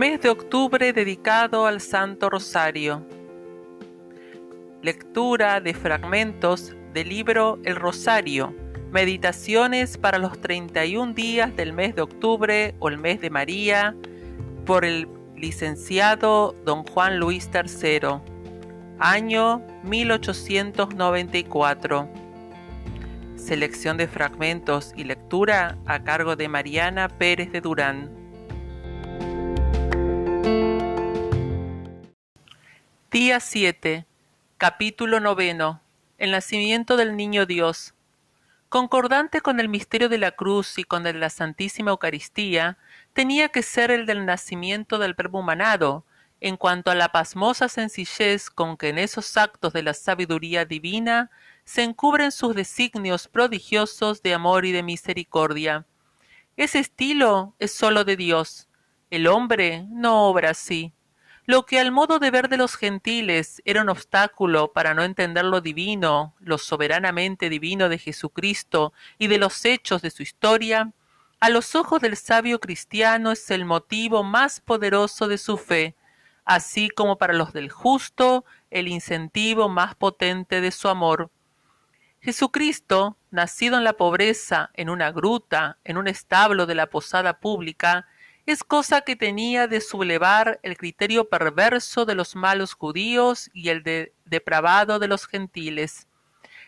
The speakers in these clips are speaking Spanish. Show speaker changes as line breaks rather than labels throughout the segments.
Mes de octubre dedicado al Santo Rosario. Lectura de fragmentos del libro El Rosario. Meditaciones para los 31 días del mes de octubre o el mes de María por el licenciado don Juan Luis III. Año 1894. Selección de fragmentos y lectura a cargo de Mariana Pérez de Durán. Día 7. Capítulo noveno. El nacimiento del Niño Dios. Concordante con el misterio de la cruz y con el de la Santísima Eucaristía, tenía que ser el del nacimiento del Verbo humanado, en cuanto a la pasmosa sencillez con que en esos actos de la sabiduría divina se encubren sus designios prodigiosos de amor y de misericordia. Ese estilo es sólo de Dios. El hombre no obra así. Lo que al modo de ver de los gentiles era un obstáculo para no entender lo divino, lo soberanamente divino de Jesucristo y de los hechos de su historia, a los ojos del sabio cristiano es el motivo más poderoso de su fe, así como para los del justo el incentivo más potente de su amor. Jesucristo, nacido en la pobreza, en una gruta, en un establo de la posada pública, es cosa que tenía de sublevar el criterio perverso de los malos judíos y el de depravado de los gentiles.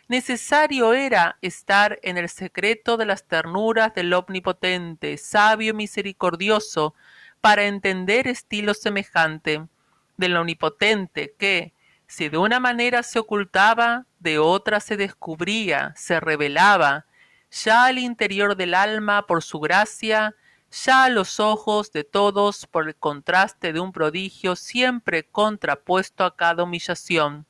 Necesario era estar en el secreto de las ternuras del Omnipotente, sabio y misericordioso, para entender estilo semejante del Omnipotente que, si de una manera se ocultaba, de otra se descubría, se revelaba, ya al interior del alma por su gracia, ya a los ojos de todos por el contraste de un prodigio siempre contrapuesto a cada humillación.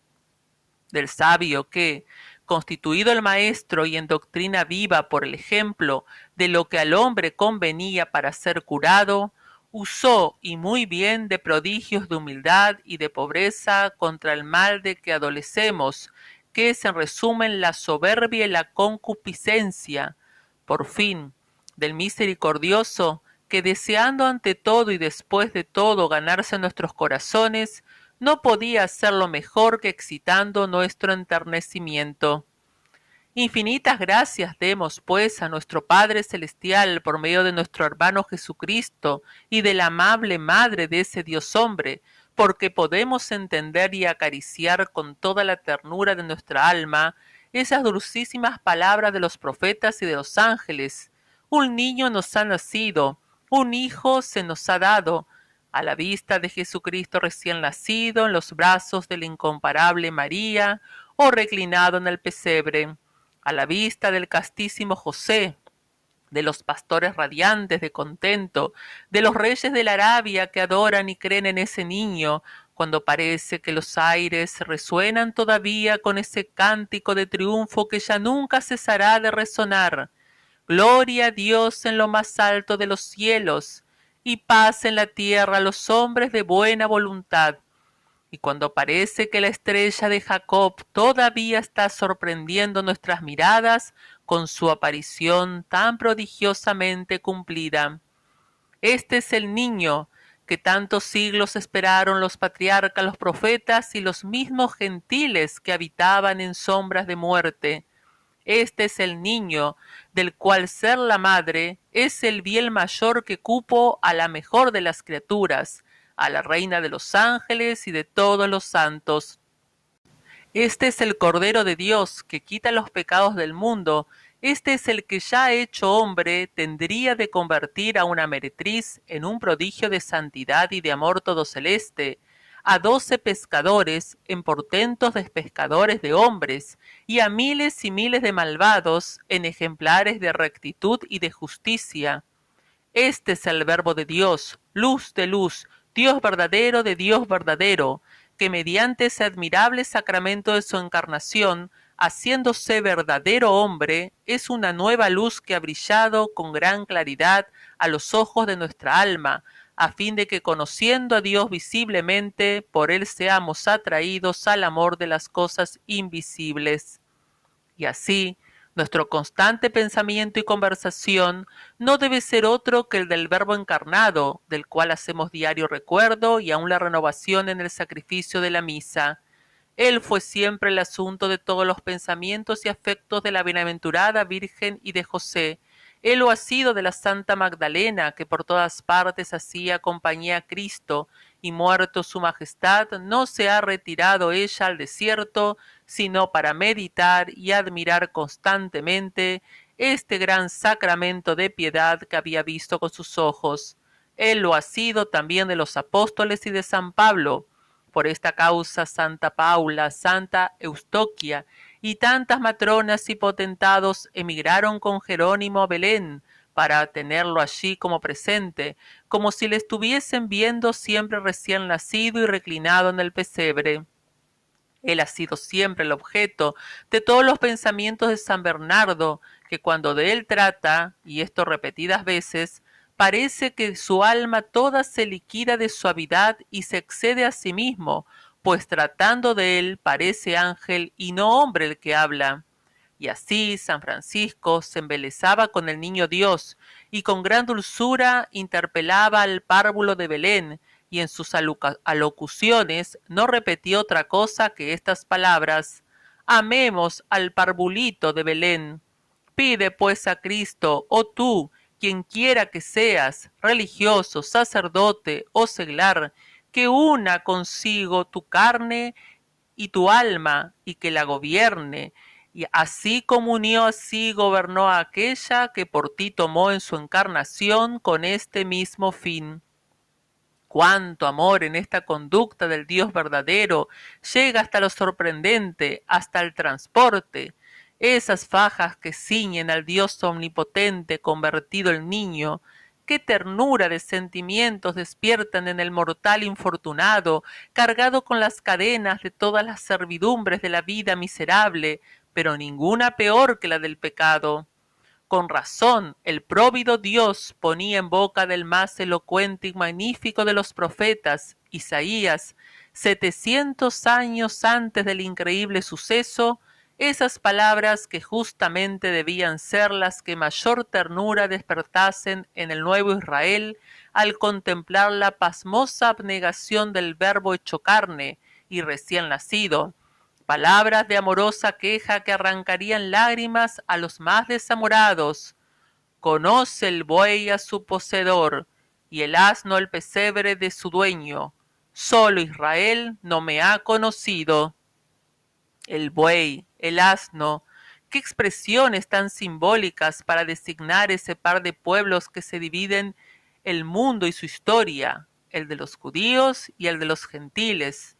Del sabio que, constituido el maestro y en doctrina viva por el ejemplo de lo que al hombre convenía para ser curado, usó y muy bien de prodigios de humildad y de pobreza contra el mal de que adolecemos, que es en resumen la soberbia y la concupiscencia. Por fin, del misericordioso, que deseando ante todo y después de todo ganarse nuestros corazones, no podía hacerlo mejor que excitando nuestro enternecimiento. Infinitas gracias demos, pues, a nuestro Padre Celestial por medio de nuestro hermano Jesucristo y de la amable Madre de ese Dios hombre, porque podemos entender y acariciar con toda la ternura de nuestra alma esas dulcísimas palabras de los profetas y de los ángeles, un niño nos ha nacido, un hijo se nos ha dado, a la vista de Jesucristo recién nacido en los brazos de la incomparable María, o reclinado en el pesebre, a la vista del castísimo José, de los pastores radiantes de contento, de los reyes de la Arabia que adoran y creen en ese niño, cuando parece que los aires resuenan todavía con ese cántico de triunfo que ya nunca cesará de resonar, Gloria a Dios en lo más alto de los cielos, y paz en la tierra a los hombres de buena voluntad. Y cuando parece que la estrella de Jacob todavía está sorprendiendo nuestras miradas con su aparición tan prodigiosamente cumplida. Este es el niño que tantos siglos esperaron los patriarcas, los profetas y los mismos gentiles que habitaban en sombras de muerte, este es el niño, del cual ser la madre es el bien mayor que cupo a la mejor de las criaturas, a la reina de los ángeles y de todos los santos. Este es el Cordero de Dios, que quita los pecados del mundo, este es el que ya hecho hombre tendría de convertir a una meretriz en un prodigio de santidad y de amor todo celeste, a doce pescadores en portentos de pescadores de hombres, y a miles y miles de malvados en ejemplares de rectitud y de justicia. Este es el verbo de Dios, luz de luz, Dios verdadero de Dios verdadero, que mediante ese admirable sacramento de su encarnación, haciéndose verdadero hombre, es una nueva luz que ha brillado con gran claridad a los ojos de nuestra alma, a fin de que conociendo a Dios visiblemente, por Él seamos atraídos al amor de las cosas invisibles. Y así, Nuestro constante pensamiento y conversación no debe ser otro que el del Verbo encarnado, del cual hacemos diario recuerdo y aún la renovación en el sacrificio de la misa. Él fue siempre el asunto de todos los pensamientos y afectos de la bienaventurada Virgen y de José. Él lo ha sido de la Santa Magdalena, que por todas partes hacía compañía a Cristo, y muerto su majestad, no se ha retirado ella al desierto, sino para meditar y admirar constantemente este gran sacramento de piedad que había visto con sus ojos. Él lo ha sido también de los apóstoles y de San Pablo. Por esta causa Santa Paula, Santa Eustoquia y tantas matronas y potentados emigraron con Jerónimo a Belén, para tenerlo allí como presente, como si le estuviesen viendo siempre recién nacido y reclinado en el pesebre. Él ha sido siempre el objeto de todos los pensamientos de San Bernardo, que cuando de él trata, y esto repetidas veces, parece que su alma toda se liquida de suavidad y se excede a sí mismo, pues tratando de él parece ángel y no hombre el que habla. Y así San Francisco se embelezaba con el niño Dios, y con gran dulzura interpelaba al párvulo de Belén, y en sus alocuciones no repetía otra cosa que estas palabras Amemos al parvulito de Belén. Pide pues a Cristo, oh tú, quien quiera que seas, religioso, sacerdote o seglar, que una consigo tu carne y tu alma, y que la gobierne, y así comunió, así gobernó a aquella que por ti tomó en su encarnación con este mismo fin. Cuánto amor en esta conducta del Dios verdadero llega hasta lo sorprendente, hasta el transporte. Esas fajas que ciñen al Dios omnipotente convertido el niño, qué ternura de sentimientos despiertan en el mortal infortunado, cargado con las cadenas de todas las servidumbres de la vida miserable, pero ninguna peor que la del pecado. Con razón, el próvido Dios ponía en boca del más elocuente y magnífico de los profetas, Isaías, setecientos años antes del increíble suceso, esas palabras que justamente debían ser las que mayor ternura despertasen en el nuevo Israel al contemplar la pasmosa abnegación del Verbo hecho carne y recién nacido, palabras de amorosa queja que arrancarían lágrimas a los más desamorados. Conoce el buey a su poseedor, y el asno el pesebre de su dueño. Solo Israel no me ha conocido. El buey, el asno, qué expresiones tan simbólicas para designar ese par de pueblos que se dividen el mundo y su historia, el de los judíos y el de los gentiles.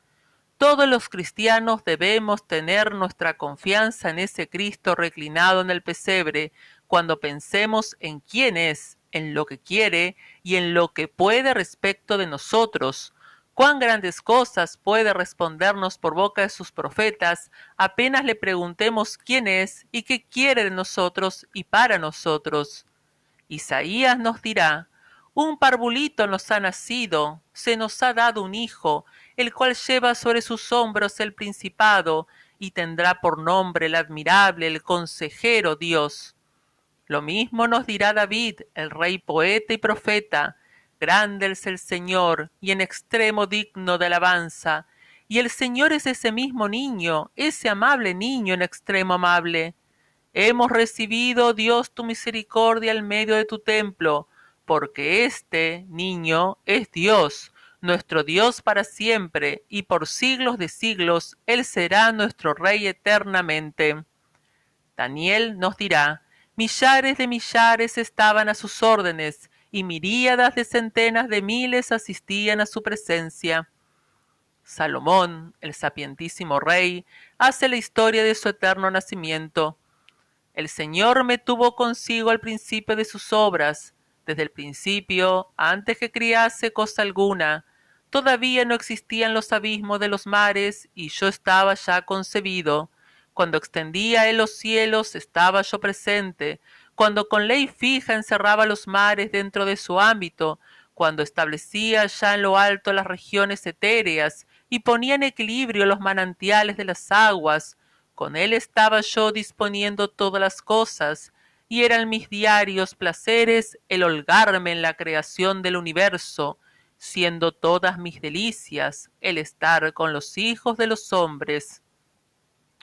Todos los cristianos debemos tener nuestra confianza en ese Cristo reclinado en el pesebre cuando pensemos en quién es, en lo que quiere y en lo que puede respecto de nosotros. Cuán grandes cosas puede respondernos por boca de sus profetas apenas le preguntemos quién es y qué quiere de nosotros y para nosotros. Isaías nos dirá, un parvulito nos ha nacido, se nos ha dado un hijo, el cual lleva sobre sus hombros el principado, y tendrá por nombre el admirable, el consejero Dios. Lo mismo nos dirá David, el rey poeta y profeta, grande es el Señor, y en extremo digno de alabanza, y el Señor es ese mismo niño, ese amable niño en extremo amable. Hemos recibido, Dios, tu misericordia al medio de tu templo, porque este niño es Dios, nuestro Dios para siempre, y por siglos de siglos Él será nuestro Rey eternamente. Daniel nos dirá, millares de millares estaban a sus órdenes, y miríadas de centenas de miles asistían a su presencia. Salomón, el sapientísimo rey, hace la historia de su eterno nacimiento. El Señor me tuvo consigo al principio de sus obras, desde el principio, antes que criase cosa alguna, Todavía no existían los abismos de los mares y yo estaba ya concebido. Cuando extendía él los cielos estaba yo presente. Cuando con ley fija encerraba los mares dentro de su ámbito. Cuando establecía ya en lo alto las regiones etéreas y ponía en equilibrio los manantiales de las aguas. con él estaba yo disponiendo todas las cosas, y eran mis diarios placeres el holgarme en la creación del universo, siendo todas mis delicias el estar con los hijos de los hombres.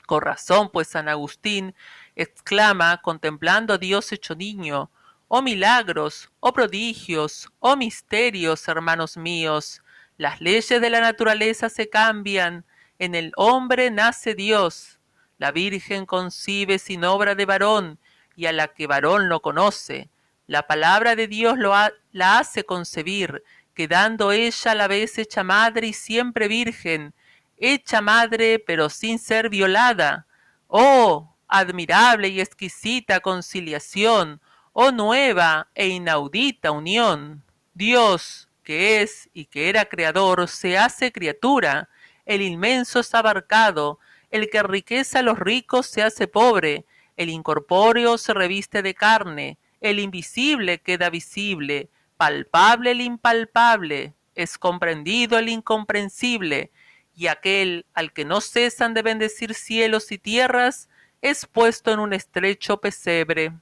Con razón, pues San Agustín exclama contemplando a Dios hecho niño, oh milagros, oh prodigios, oh misterios, hermanos míos, las leyes de la naturaleza se cambian, en el hombre nace Dios, la Virgen concibe sin obra de varón, y a la que varón no conoce. La palabra de Dios lo la hace concebir, quedando ella a la vez hecha madre y siempre virgen, hecha madre pero sin ser violada. Oh, admirable y exquisita conciliación, oh nueva e inaudita unión. Dios, que es y que era creador, se hace criatura, el inmenso es abarcado, el que enriquece a los ricos se hace pobre, el incorpóreo se reviste de carne, el invisible queda visible, palpable el impalpable, es comprendido el incomprensible, y aquel al que no cesan de bendecir cielos y tierras, es puesto en un estrecho pesebre.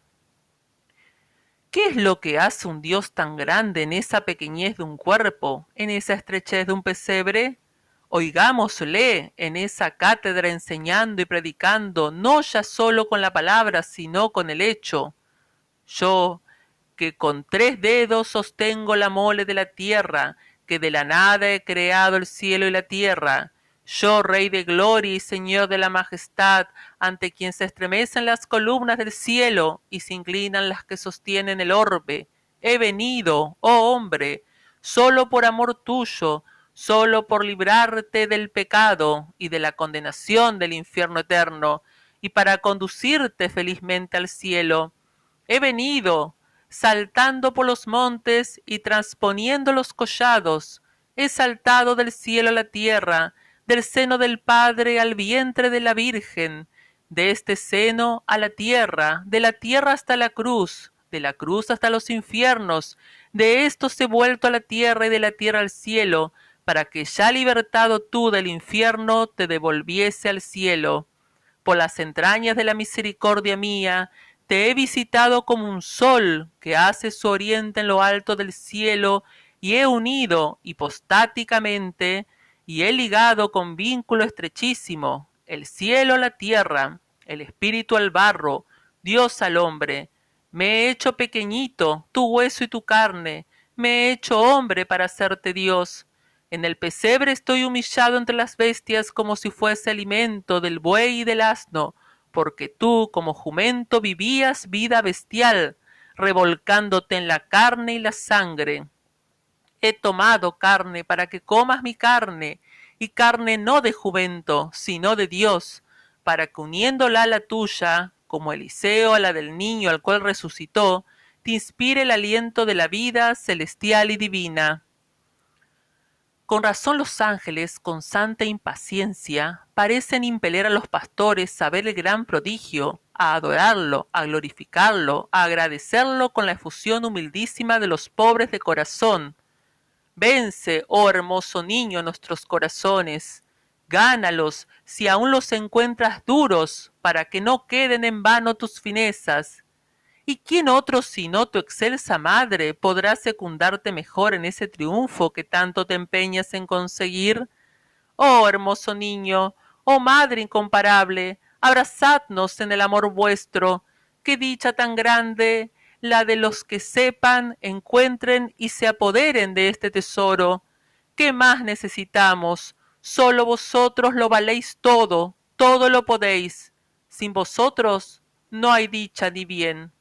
¿Qué es lo que hace un Dios tan grande en esa pequeñez de un cuerpo, en esa estrechez de un pesebre? Oigámosle en esa cátedra enseñando y predicando, no ya solo con la palabra, sino con el hecho. Yo, que con tres dedos sostengo la mole de la tierra, que de la nada he creado el cielo y la tierra, yo, Rey de gloria y Señor de la majestad, ante quien se estremecen las columnas del cielo y se inclinan las que sostienen el orbe, he venido, oh hombre, solo por amor tuyo, solo por librarte del pecado y de la condenación del infierno eterno, y para conducirte felizmente al cielo. He venido, saltando por los montes y transponiendo los collados, he saltado del cielo a la tierra, del seno del Padre al vientre de la Virgen, de este seno a la tierra, de la tierra hasta la cruz, de la cruz hasta los infiernos, de estos he vuelto a la tierra y de la tierra al cielo, para que ya libertado tú del infierno te devolviese al cielo. Por las entrañas de la misericordia mía, te he visitado como un sol que hace su oriente en lo alto del cielo, y he unido hipostáticamente y he ligado con vínculo estrechísimo el cielo a la tierra, el espíritu al barro, Dios al hombre. Me he hecho pequeñito, tu hueso y tu carne, me he hecho hombre para hacerte Dios. En el pesebre estoy humillado entre las bestias como si fuese alimento del buey y del asno, porque tú como jumento vivías vida bestial, revolcándote en la carne y la sangre he tomado carne para que comas mi carne, y carne no de jumento, sino de Dios, para que uniéndola a la tuya, como Eliseo a la del niño al cual resucitó, te inspire el aliento de la vida celestial y divina. Con razón los ángeles, con santa impaciencia, parecen impeler a los pastores a ver el gran prodigio, a adorarlo, a glorificarlo, a agradecerlo con la efusión humildísima de los pobres de corazón, Vence, oh hermoso niño, nuestros corazones. Gánalos si aún los encuentras duros, para que no queden en vano tus finezas. ¿Y quién otro sino tu excelsa madre podrá secundarte mejor en ese triunfo que tanto te empeñas en conseguir? Oh hermoso niño, oh madre incomparable, abrazadnos en el amor vuestro. Qué dicha tan grande la de los que sepan, encuentren y se apoderen de este tesoro. ¿Qué más necesitamos? Solo vosotros lo valéis todo, todo lo podéis. Sin vosotros no hay dicha ni bien.